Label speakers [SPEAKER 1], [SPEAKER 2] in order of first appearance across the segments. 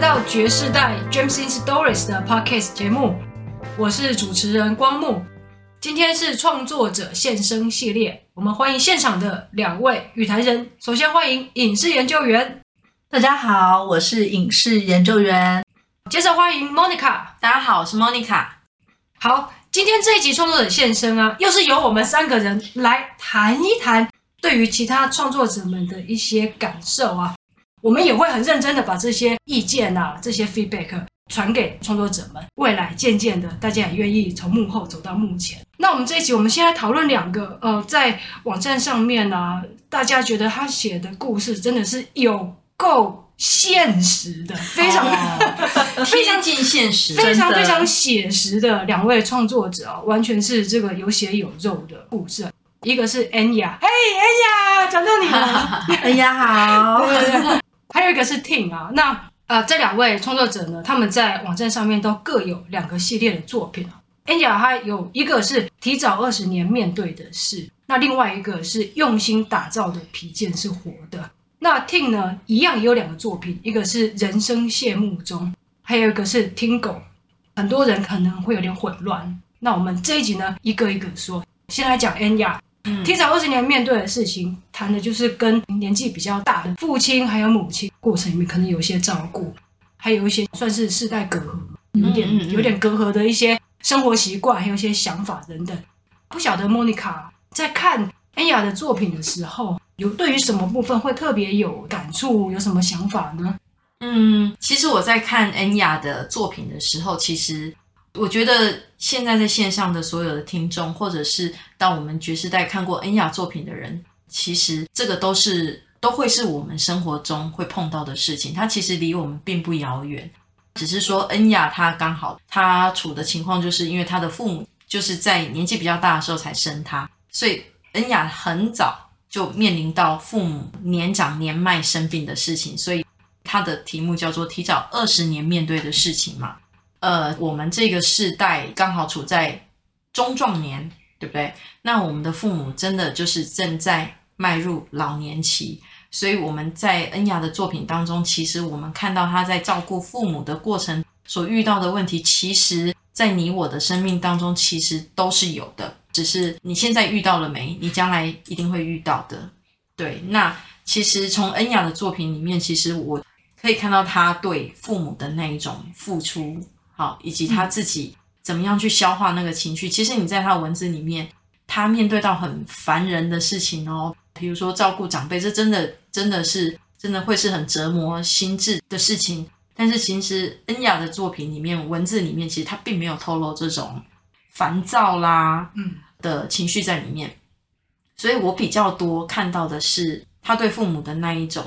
[SPEAKER 1] 到爵士代 James in Stories 的 Podcast 节目，我是主持人光木。今天是创作者现身系列，我们欢迎现场的两位与谈人。首先欢迎影视研究员，
[SPEAKER 2] 大家好，我是影视研究员。
[SPEAKER 1] 接着欢迎 Monica，
[SPEAKER 3] 大家好，我是 Monica。
[SPEAKER 1] 好，今天这一集创作者现身啊，又是由我们三个人来谈一谈对于其他创作者们的一些感受啊。我们也会很认真的把这些意见啊，这些 feedback 传给创作者们。未来渐渐的，大家也愿意从幕后走到幕前。那我们这一集，我们现在讨论两个，呃，在网站上面啊，大家觉得他写的故事真的是有够现实的，非常、
[SPEAKER 3] 哦、非常近现实，
[SPEAKER 1] 非常非常写实的两位创作者啊，完全是这个有血有肉的故事。一个是 Anya，嘿，Anya，讲到你了，
[SPEAKER 2] Anya 好。
[SPEAKER 1] 对对对还有一个是 Ting 啊，那呃，这两位创作者呢，他们在网站上面都各有两个系列的作品啊。Anya 他有一个是提早二十年面对的事，那另外一个是用心打造的皮件是活的。那 Ting 呢，一样也有两个作品，一个是人生谢幕中，还有一个是 Tingle。很多人可能会有点混乱，那我们这一集呢，一个一个说，先来讲 Anya。提早二十年面对的事情，谈的就是跟年纪比较大的父亲还有母亲过程里面可能有一些照顾，还有一些算是世代隔阂，有点有点隔阂的一些生活习惯，还有一些想法等等。不晓得 Monica 在看 Anya 的作品的时候，有对于什么部分会特别有感触，有什么想法呢？
[SPEAKER 3] 嗯，其实我在看 Anya 的作品的时候，其实。我觉得现在在线上的所有的听众，或者是到我们爵士代看过恩雅作品的人，其实这个都是都会是我们生活中会碰到的事情。它其实离我们并不遥远，只是说恩雅她刚好她处的情况，就是因为她的父母就是在年纪比较大的时候才生她，所以恩雅很早就面临到父母年长年迈生病的事情，所以她的题目叫做提早二十年面对的事情嘛。呃，我们这个世代刚好处在中壮年，对不对？那我们的父母真的就是正在迈入老年期，所以我们在恩雅的作品当中，其实我们看到他在照顾父母的过程所遇到的问题，其实，在你我的生命当中，其实都是有的，只是你现在遇到了没？你将来一定会遇到的。对，那其实从恩雅的作品里面，其实我可以看到他对父母的那一种付出。好，以及他自己怎么样去消化那个情绪。其实你在他的文字里面，他面对到很烦人的事情哦，比如说照顾长辈，这真的真的是真的会是很折磨心智的事情。但是其实恩雅的作品里面，文字里面其实他并没有透露这种烦躁啦，嗯的情绪在里面。所以我比较多看到的是他对父母的那一种。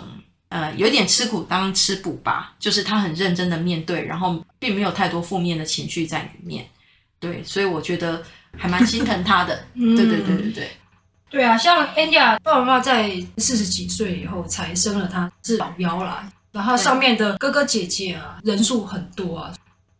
[SPEAKER 3] 呃，有点吃苦当吃补吧，就是他很认真的面对，然后并没有太多负面的情绪在里面，对，所以我觉得还蛮心疼他的，对对对对对，
[SPEAKER 1] 对啊，像 Anya 爸爸妈妈在四十几岁以后才生了他，是老幺啦，然后上面的哥哥姐姐啊人数很多啊，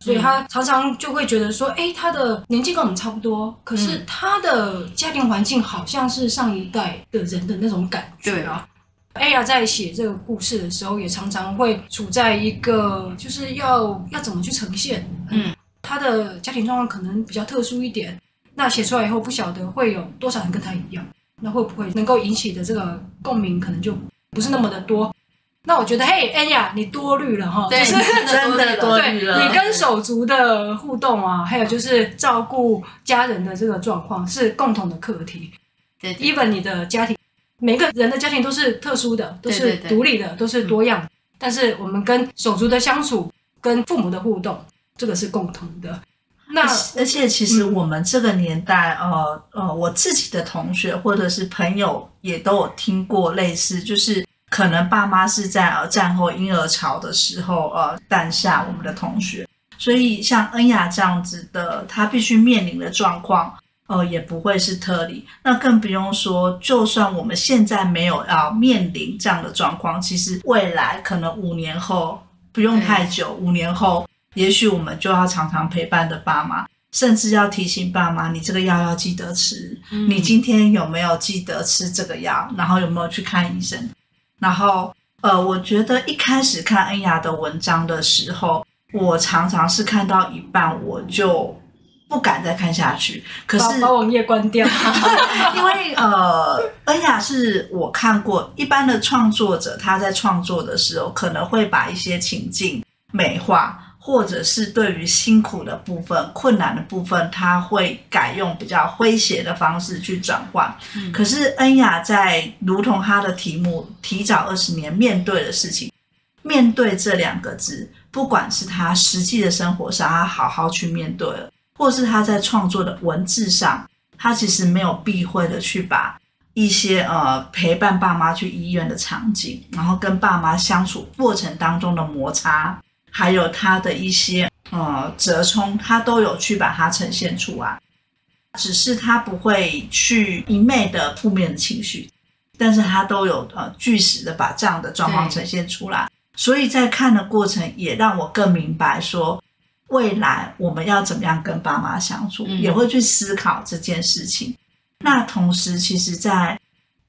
[SPEAKER 1] 所以他常常就会觉得说，哎，他的年纪跟我们差不多，可是他的家庭环境好像是上一代的人的那种感觉啊。Anya 在写这个故事的时候，也常常会处在一个就是要要怎么去呈现。嗯，他的家庭状况可能比较特殊一点，那写出来以后不晓得会有多少人跟他一样，那会不会能够引起的这个共鸣可能就不是那么的多。那我觉得，嘿，Anya，你多虑了哈，
[SPEAKER 3] 对，
[SPEAKER 1] 就是
[SPEAKER 3] 真的多虑了。
[SPEAKER 1] 你跟手足的互动啊，还有就是照顾家人的这个状况是共同的课题。对，even 你的家庭。每个人的家庭都是特殊的，都是独立的，都是多样的。但是我们跟手足的相处，跟父母的互动，这个是共同的。那
[SPEAKER 2] 而且其实我们这个年代，嗯、呃呃，我自己的同学或者是朋友也都有听过类似，就是可能爸妈是在呃战后婴儿潮的时候呃诞下我们的同学，所以像恩雅这样子的，他必须面临的状况。呃，也不会是特例，那更不用说，就算我们现在没有要面临这样的状况，其实未来可能五年后不用太久，五年后也许我们就要常常陪伴的爸妈，甚至要提醒爸妈，你这个药要记得吃，你今天有没有记得吃这个药，然后有没有去看医生，然后呃，我觉得一开始看恩雅的文章的时候，我常常是看到一半我就不敢再看下去。可是
[SPEAKER 1] 把网页关掉，
[SPEAKER 2] 因为呃，恩雅是我看过一般的创作者，他在创作的时候可能会把一些情境美化。或者是对于辛苦的部分、困难的部分，他会改用比较诙谐的方式去转换。嗯、可是恩雅在如同他的题目“提早二十年面对的事情”，面对这两个字，不管是他实际的生活上，他好好去面对了，或是他在创作的文字上，他其实没有避讳的去把一些呃陪伴爸妈去医院的场景，然后跟爸妈相处过程当中的摩擦。还有他的一些呃折冲，他都有去把它呈现出来，只是他不会去一昧的负面的情绪，但是他都有呃据实的把这样的状况呈现出来，所以在看的过程也让我更明白说，未来我们要怎么样跟爸妈相处，嗯、也会去思考这件事情。那同时，其实在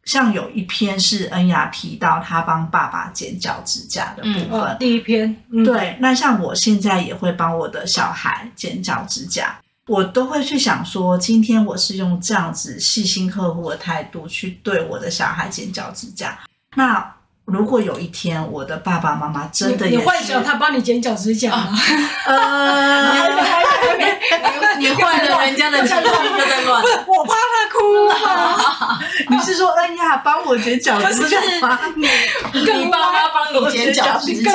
[SPEAKER 2] 像有一篇是恩雅提到她帮爸爸剪脚指甲的部分，
[SPEAKER 1] 嗯哦、第一篇。嗯、
[SPEAKER 2] 对，那像我现在也会帮我的小孩剪脚指甲，我都会去想说，今天我是用这样子细心呵护的态度去对我的小孩剪脚指甲，那。如果有一天我的爸爸妈妈真的也
[SPEAKER 1] 你幻想他帮你剪脚趾甲吗？
[SPEAKER 2] 呃，
[SPEAKER 3] 还没还没，你坏了人家的情绪又在乱，
[SPEAKER 1] 我怕他哭啊！
[SPEAKER 2] 你是说恩雅帮我剪脚趾甲吗？
[SPEAKER 3] 你你爸妈帮你剪脚趾甲，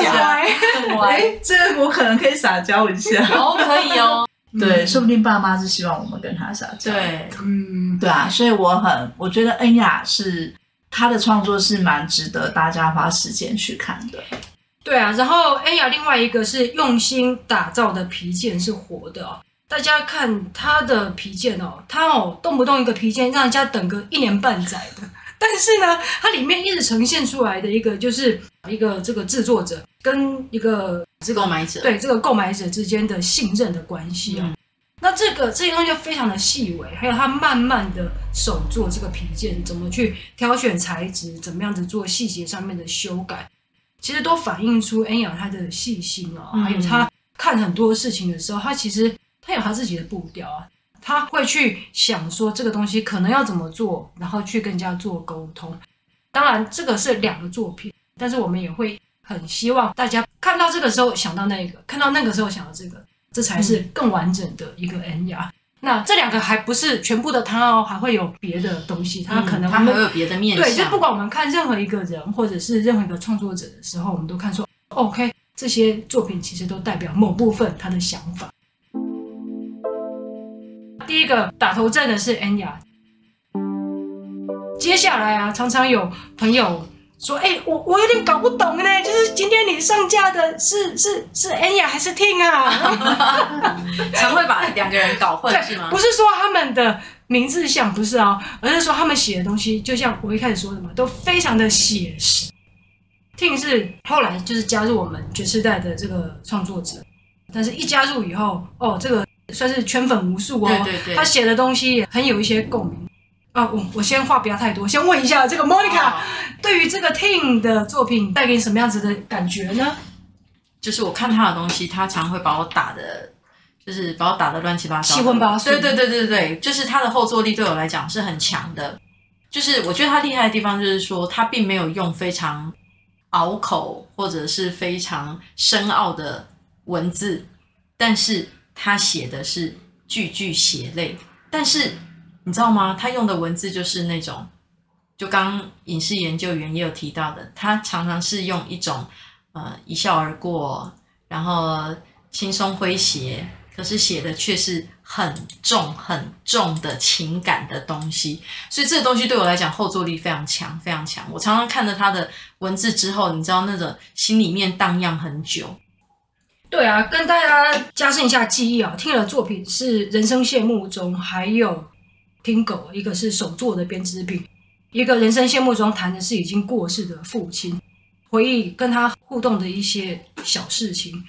[SPEAKER 2] 更歪。哎，这个我可能可以撒娇一下，
[SPEAKER 3] 哦，可以哦。
[SPEAKER 2] 对，说不定爸妈是希望我们跟他撒娇。
[SPEAKER 3] 对，
[SPEAKER 2] 嗯，对啊，所以我很，我觉得恩雅是。他的创作是蛮值得大家花时间去看的。
[SPEAKER 1] 对啊，然后恩雅另外一个是用心打造的皮件是活的哦。大家看他的皮件哦，他哦动不动一个皮件让人家等个一年半载的，但是呢，它里面一直呈现出来的一个就是一个这个制作者跟一个这个
[SPEAKER 3] 购买者，
[SPEAKER 1] 对这个购买者之间的信任的关系啊。嗯那这个这些东西就非常的细微，还有他慢慢的手做这个皮件，怎么去挑选材质，怎么样子做细节上面的修改，其实都反映出恩雅他的细心哦，还有他看很多事情的时候，他其实他有他自己的步调啊，他会去想说这个东西可能要怎么做，然后去跟人家做沟通。当然这个是两个作品，但是我们也会很希望大家看到这个时候想到那个，看到那个时候想到这个。这才是更完整的一个恩雅。嗯、那这两个还不是全部的他哦，还会有别的东西。他可能他
[SPEAKER 3] 还有别的面向。
[SPEAKER 1] 对，就不管我们看任何一个人，或者是任何一个创作者的时候，我们都看说，OK，这些作品其实都代表某部分他的想法。第一个打头阵的是 N 雅。接下来啊，常常有朋友。说，哎、欸，我我有点搞不懂呢，就是今天你上架的是是是 Anya 还是 Ting 啊？
[SPEAKER 3] 常会把两个人搞混是吗？
[SPEAKER 1] 不是说他们的名字像，不是哦，而是说他们写的东西，就像我一开始说的嘛，都非常的写实。Ting 是后来就是加入我们爵士代的这个创作者，但是一加入以后，哦，这个算是圈粉无数哦，
[SPEAKER 3] 对对对，
[SPEAKER 1] 他写的东西也很有一些共鸣。啊，我我先话不要太多，先问一下这个 Monica，对于这个 Ting 的作品带给你什么样子的感觉呢？
[SPEAKER 3] 就是我看他的东西，他常会把我打的，就是把我打的乱七八糟，
[SPEAKER 1] 七荤八素。
[SPEAKER 3] 对对对对对，就是他的后坐力对我来讲是很强的。就是我觉得他厉害的地方，就是说他并没有用非常拗口或者是非常深奥的文字，但是他写的是句句血泪，但是。你知道吗？他用的文字就是那种，就刚影视研究员也有提到的，他常常是用一种呃一笑而过，然后轻松诙谐，可是写的却是很重很重的情感的东西。所以这个东西对我来讲后坐力非常强，非常强。我常常看着他的文字之后，你知道那种心里面荡漾很久。
[SPEAKER 1] 对啊，跟大家加深一下记忆啊，听了作品是《人生谢幕中》，还有。听狗，一个是手作的编织品，一个人生谢幕中谈的是已经过世的父亲，回忆跟他互动的一些小事情。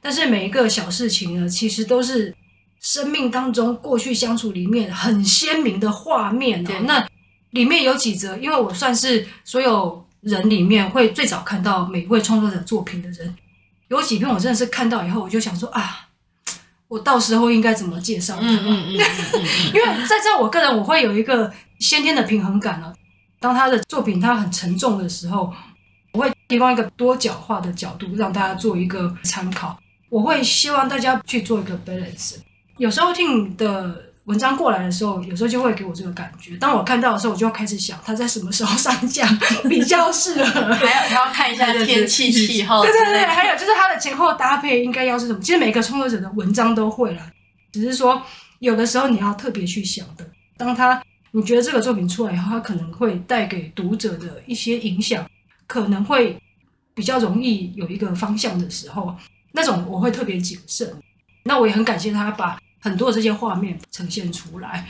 [SPEAKER 1] 但是每一个小事情呢，其实都是生命当中过去相处里面很鲜明的画面那里面有几则，因为我算是所有人里面会最早看到每位创作者作品的人。有几篇我真的是看到以后，我就想说啊，我到时候应该怎么介绍他？
[SPEAKER 3] 嗯嗯嗯，
[SPEAKER 1] 因为在这我个人我会有一个先天的平衡感啊。当他的作品他很沉重的时候，我会提供一个多角化的角度让大家做一个参考。我会希望大家去做一个 balance。有时候听的。文章过来的时候，有时候就会给我这个感觉。当我看到的时候，我就要开始想，他在什么时候上架 比较适合。
[SPEAKER 3] 还要还要看一下天气气候。
[SPEAKER 1] 对对对，还有就是它的前后搭配应该要是什么。其实每个创作者的文章都会啦，只是说有的时候你要特别去想的。当他你觉得这个作品出来以后，他可能会带给读者的一些影响，可能会比较容易有一个方向的时候，那种我会特别谨慎。那我也很感谢他把。很多的这些画面呈现出来，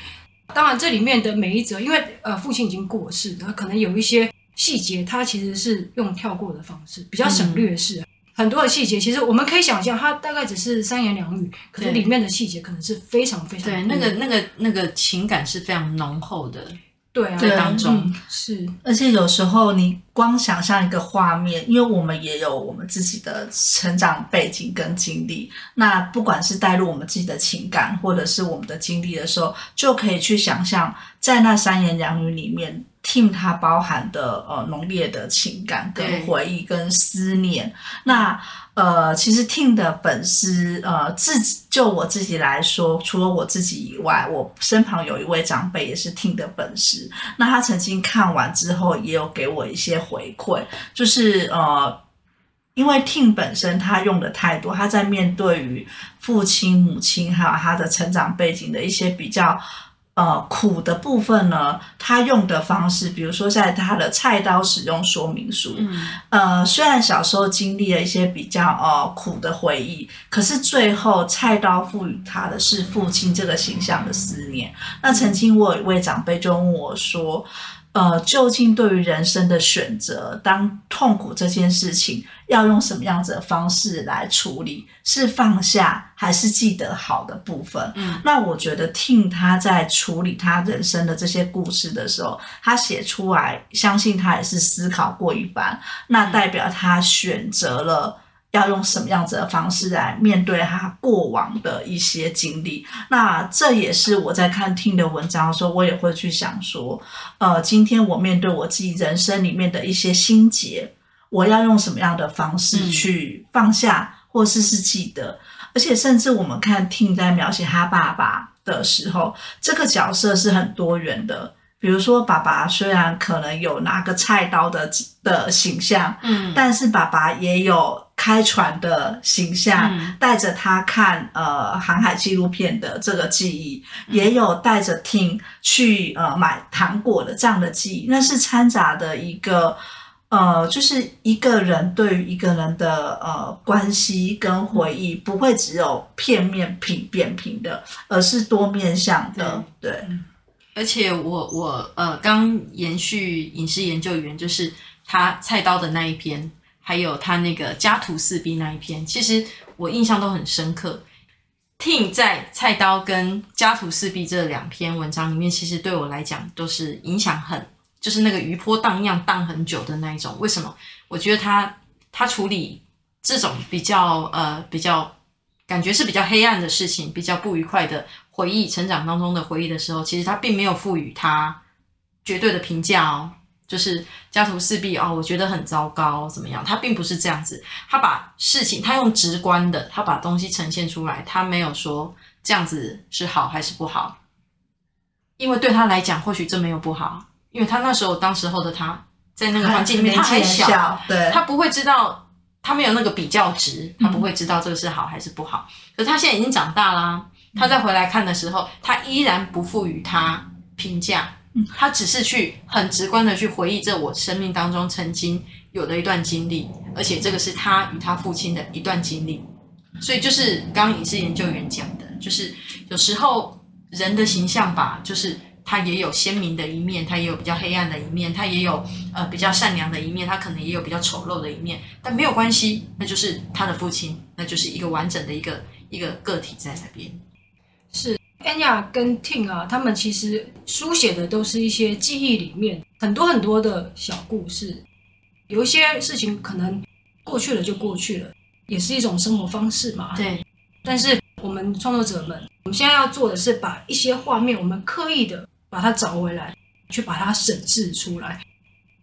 [SPEAKER 1] 当然这里面的每一则，因为呃父亲已经过世，那可能有一些细节，他其实是用跳过的方式，比较省略式。嗯、很多的细节，其实我们可以想象，它大概只是三言两语，可是里面的细节可能是非常非常
[SPEAKER 3] 对，那个那个那个情感是非常浓厚的。
[SPEAKER 1] 对啊，
[SPEAKER 3] 对当中、
[SPEAKER 1] 嗯、是，
[SPEAKER 2] 而且有时候你光想象一个画面，因为我们也有我们自己的成长背景跟经历，那不管是带入我们自己的情感，或者是我们的经历的时候，就可以去想象在那三言两语里面。Tim 它包含的呃浓烈的情感跟回忆跟思念，那呃其实 Tim 的粉丝呃自己就我自己来说，除了我自己以外，我身旁有一位长辈也是 Tim 的粉丝，那他曾经看完之后也有给我一些回馈，就是呃因为 Tim 本身他用的太多，他在面对于父亲母亲还有他的成长背景的一些比较。呃，苦的部分呢，他用的方式，比如说在他的菜刀使用说明书，嗯、呃，虽然小时候经历了一些比较呃苦的回忆，可是最后菜刀赋予他的是父亲这个形象的思念。那曾经我有一位长辈就问我说。呃，究竟对于人生的选择，当痛苦这件事情要用什么样子的方式来处理？是放下，还是记得好的部分？嗯，那我觉得 Tim 他在处理他人生的这些故事的时候，他写出来，相信他也是思考过一番，那代表他选择了。要用什么样子的方式来面对他过往的一些经历？那这也是我在看 Tim 的文章的时候，我也会去想说，呃，今天我面对我自己人生里面的一些心结，我要用什么样的方式去放下，或是是记得？而且，甚至我们看 Tim 在描写他爸爸的时候，这个角色是很多元的。比如说，爸爸虽然可能有拿个菜刀的的形象，嗯，但是爸爸也有开船的形象，嗯、带着他看呃航海纪录片的这个记忆，嗯、也有带着 Tim 去呃买糖果的这样的记忆，那是掺杂的一个呃，就是一个人对于一个人的呃关系跟回忆，嗯、不会只有片面平扁平的，而是多面向的，对。对。
[SPEAKER 3] 而且我我呃刚延续影视研究员，就是他菜刀的那一篇，还有他那个家徒四壁那一篇，其实我印象都很深刻。Tim 在菜刀跟家徒四壁这两篇文章里面，其实对我来讲都是影响很，就是那个余波荡漾荡很久的那一种。为什么？我觉得他他处理这种比较呃比较感觉是比较黑暗的事情，比较不愉快的。回忆成长当中的回忆的时候，其实他并没有赋予他绝对的评价哦，就是家徒四壁哦，我觉得很糟糕，怎么样？他并不是这样子，他把事情，他用直观的，他把东西呈现出来，他没有说这样子是好还是不好，因为对他来讲，或许这没有不好，因为他那时候当时候的他在那个环境里面，他还小，对，他不会知道，他没有那个比较值，他不会知道这个是好还是不好。可是他现在已经长大啦。他再回来看的时候，他依然不赋予他评价，他只是去很直观的去回忆这我生命当中曾经有的一段经历，而且这个是他与他父亲的一段经历。所以就是刚刚影视研究员讲的，就是有时候人的形象吧，就是他也有鲜明的一面，他也有比较黑暗的一面，他也有呃比较善良的一面，他可能也有比较丑陋的一面，但没有关系，那就是他的父亲，那就是一个完整的一个一个个体在那边。
[SPEAKER 1] 是 Enya 跟 Ting 啊，他们其实书写的都是一些记忆里面很多很多的小故事。有一些事情可能过去了就过去了，也是一种生活方式嘛。
[SPEAKER 3] 对。
[SPEAKER 1] 但是我们创作者们，我们现在要做的是把一些画面，我们刻意的把它找回来，去把它审视出来。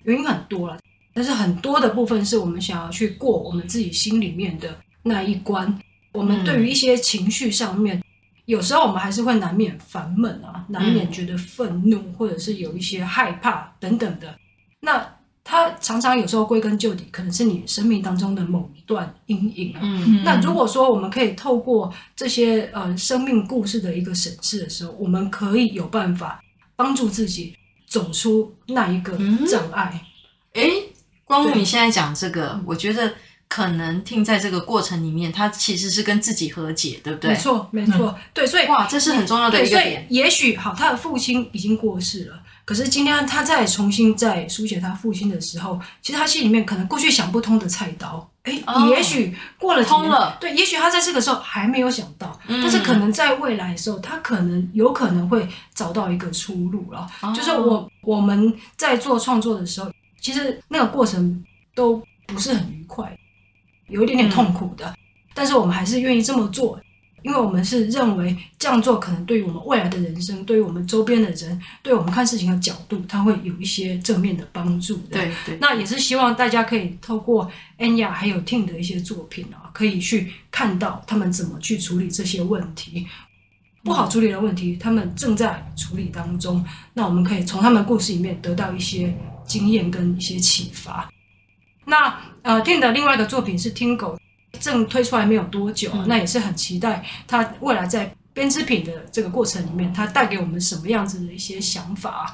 [SPEAKER 1] 原因很多了，但是很多的部分是我们想要去过我们自己心里面的那一关。我们对于一些情绪上面，嗯、有时候我们还是会难免烦闷啊，难免觉得愤怒，嗯、或者是有一些害怕等等的。那它常常有时候归根究底，可能是你生命当中的某一段阴影啊。嗯、那如果说我们可以透过这些呃生命故事的一个审视的时候，我们可以有办法帮助自己。走出那一个障碍。哎、
[SPEAKER 3] 嗯，光目，你现在讲这个，我觉得可能听在这个过程里面，他其实是跟自己和解，对不对？
[SPEAKER 1] 没错，没错。嗯、对，所以
[SPEAKER 3] 哇，这是很重要的一个点。
[SPEAKER 1] 也许好，他的父亲已经过世了。可是今天他再重新再书写他父亲的时候，其实他心里面可能过去想不通的菜刀，哎，也许过了
[SPEAKER 3] 通了，
[SPEAKER 1] 对，也许他在这个时候还没有想到，但是可能在未来的时候，他可能有可能会找到一个出路了。就是我我们在做创作的时候，其实那个过程都不是很愉快，有一点点痛苦的，但是我们还是愿意这么做。因为我们是认为这样做可能对于我们未来的人生，对于我们周边的人，对我们看事情的角度，它会有一些正面的帮助的。
[SPEAKER 3] 对对。
[SPEAKER 1] 那也是希望大家可以透过 Anya 还有 Tim 的一些作品啊，可以去看到他们怎么去处理这些问题，不好处理的问题，他们正在处理当中。那我们可以从他们故事里面得到一些经验跟一些启发。那呃，Tin 的另外一个作品是 Tingo。正推出来没有多久，嗯、那也是很期待他未来在编织品的这个过程里面，他带给我们什么样子的一些想法。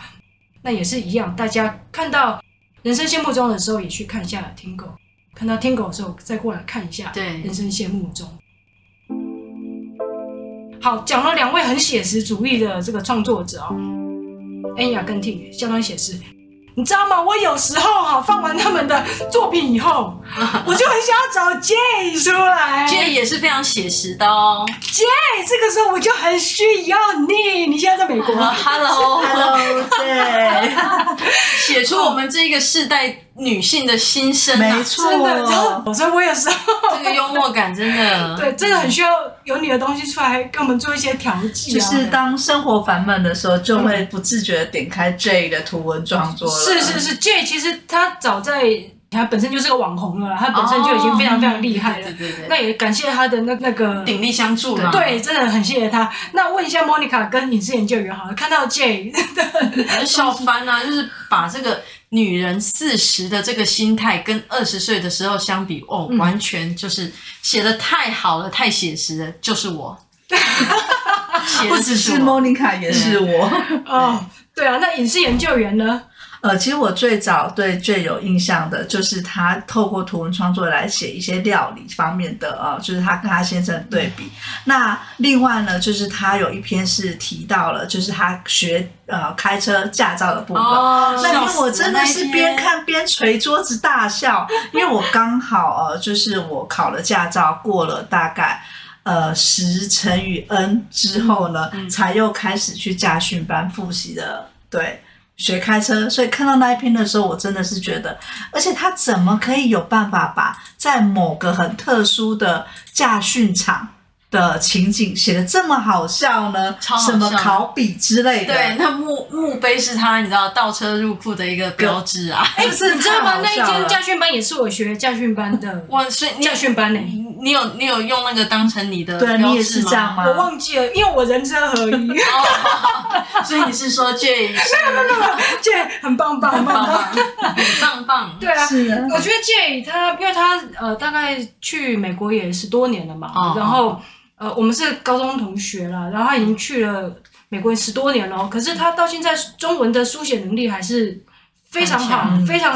[SPEAKER 1] 那也是一样，大家看到人生谢幕中的时候，也去看一下 Tingo；看到 Tingo 的时候，再过来看一下人生谢幕中。好，讲了两位很写实主义的这个创作者啊，Enya 跟 Tim 相当写实。你知道吗？我有时候哈放完他们的作品以后，我就很想要找 Jay 出来。
[SPEAKER 3] Jay 也是非常写实的哦。
[SPEAKER 1] Jay 这个时候我就很需要你。你现在在美国。
[SPEAKER 3] Hello，Hello，Jay，写出我们这个世代女性的心声。
[SPEAKER 2] 没错。
[SPEAKER 1] 真的，所以我有时候
[SPEAKER 3] 这个幽默感真的，
[SPEAKER 1] 对，真的很需要有你的东西出来跟我们做一些调剂。
[SPEAKER 2] 就是当生活烦闷的时候，就会不自觉的点开 Jay 的图文创作。
[SPEAKER 1] 是是是，Jay 其实他早在他本身就是个网红了，他本身就已经非常非常厉害了。对对对。那也感谢他的那那个
[SPEAKER 3] 鼎力相助了。
[SPEAKER 1] 对，真的很谢谢他。那问一下 Monica 跟影视研究员好了，看到 Jay
[SPEAKER 3] 笑翻啊，就是把这个女人四十的这个心态跟二十岁的时候相比，哦，完全就是写的太好了，太写实了，就是我。
[SPEAKER 2] 不只是 Monica，也是我。
[SPEAKER 1] 哦，对啊，那影视研究员呢？
[SPEAKER 2] 呃，其实我最早对最有印象的就是他透过图文创作来写一些料理方面的，呃，就是他跟他先生的对比。嗯、那另外呢，就是他有一篇是提到了，就是他学呃开车驾照的部分。哦，那因为我真的是边看边捶桌子大笑，因为我刚好呃，就是我考了驾照，过了大概呃十乘以 N 之后呢，嗯、才又开始去驾训班复习的，对。学开车，所以看到那一篇的时候，我真的是觉得，而且他怎么可以有办法把在某个很特殊的驾训场的情景写的这么好笑呢？
[SPEAKER 3] 超好笑。
[SPEAKER 2] 什么考比之类的。
[SPEAKER 3] 对，那墓墓碑是他，你知道倒车入库的一个标志啊。
[SPEAKER 1] 哎，你知道吗？那一间教训班也是我学教训班的。
[SPEAKER 3] 哇，所以
[SPEAKER 1] 驾训班呢？
[SPEAKER 3] 你有你有用那个当成你的标志吗？
[SPEAKER 2] 对，你也是这样吗？
[SPEAKER 1] 我忘记了，因为我人车合一。
[SPEAKER 3] 所以你是说 Jay？没有
[SPEAKER 1] 没有没有，Jay 很棒棒很棒棒，
[SPEAKER 3] 很棒棒。
[SPEAKER 1] 对啊，是我觉得 Jay 他，因为他呃大概去美国也十多年了嘛，然后。呃，我们是高中同学了，然后他已经去了美国十多年了，可是他到现在中文的书写能力还是非常好，非常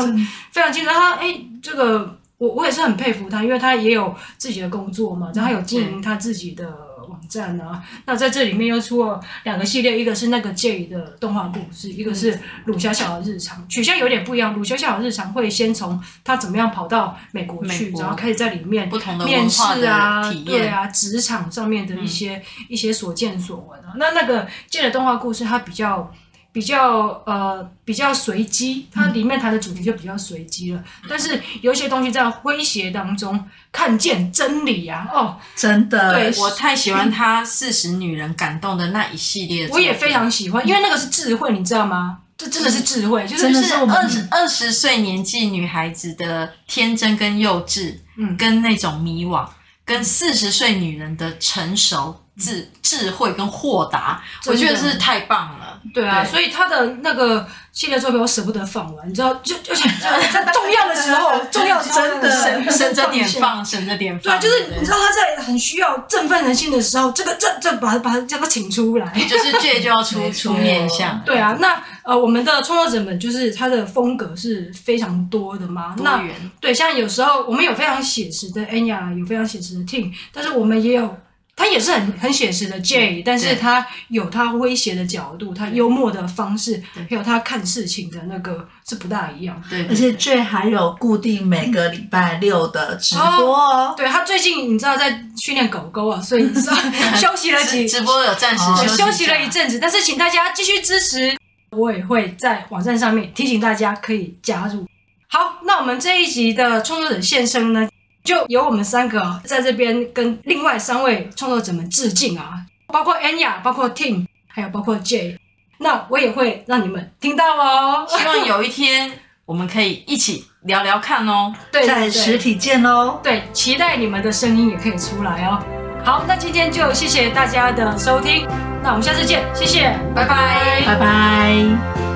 [SPEAKER 1] 非常精准。他哎，这个我我也是很佩服他，因为他也有自己的工作嘛，然后他有经营他自己的。站啊，那在这里面又出了两个系列，一个是那个 Jay 的动画故事，一个是鲁小小的日常，取向有点不一样。鲁小小的日常会先从他怎么样跑到美国去，国然后开始在里面
[SPEAKER 3] 不同的
[SPEAKER 1] 面试啊，对啊，职场上面的一些、嗯、一些所见所闻啊。那那个 Jay 的动画故事，它比较。比较呃比较随机，它里面谈的主题就比较随机了。嗯、但是有一些东西在诙谐当中看见真理啊！哦，
[SPEAKER 2] 真的，
[SPEAKER 1] 对
[SPEAKER 3] 我太喜欢他四十女人感动的那一系列，
[SPEAKER 1] 我也非常喜欢，因为那个是智慧，你知道吗？这真的是智慧，就是
[SPEAKER 3] 就是二十二十岁年纪女孩子的天真跟幼稚，嗯，跟那种迷惘，跟四十岁女人的成熟、智智慧跟豁达，我觉得是太棒了。
[SPEAKER 1] 对啊，所以他的那个系列作品我舍不得放完，你知道，就就在 重要的时候，重要
[SPEAKER 2] 真的
[SPEAKER 3] 省省着点放，省着点放。
[SPEAKER 1] 对，就是你知道他在很需要振奋人心的时候，这个这这把把这个请出来，
[SPEAKER 3] 就是倔就要出 出面相。
[SPEAKER 1] 对啊，那呃，我们的创作者们就是他的风格是非常多的嘛，
[SPEAKER 3] 那。
[SPEAKER 1] 对，像有时候我们有非常写实的 Anya，有非常写实的 Tim，但是我们也有。他也是很很写实的 J，但是他有他诙谐的角度，他幽默的方式，还有他看事情的那个是不大一样。
[SPEAKER 3] 对，
[SPEAKER 2] 而且 J 还有固定每个礼拜六的直播哦。
[SPEAKER 1] 对，他最近你知道在训练狗狗啊，所以你知道 休息了几
[SPEAKER 3] 直播有暂时
[SPEAKER 1] 休息了一阵子，但是请大家继续支持，我也会在网站上面提醒大家可以加入。好，那我们这一集的创作者现身呢？就由我们三个在这边跟另外三位创作者们致敬啊，包括 Anya，包括 Tim，还有包括 J。那我也会让你们听到哦。
[SPEAKER 3] 希望有一天我们可以一起聊聊看哦。
[SPEAKER 1] 对，
[SPEAKER 2] 在实体见哦。
[SPEAKER 1] 对，期待你们的声音也可以出来哦。好，那今天就谢谢大家的收听，那我们下次见，谢谢，拜拜，
[SPEAKER 2] 拜拜。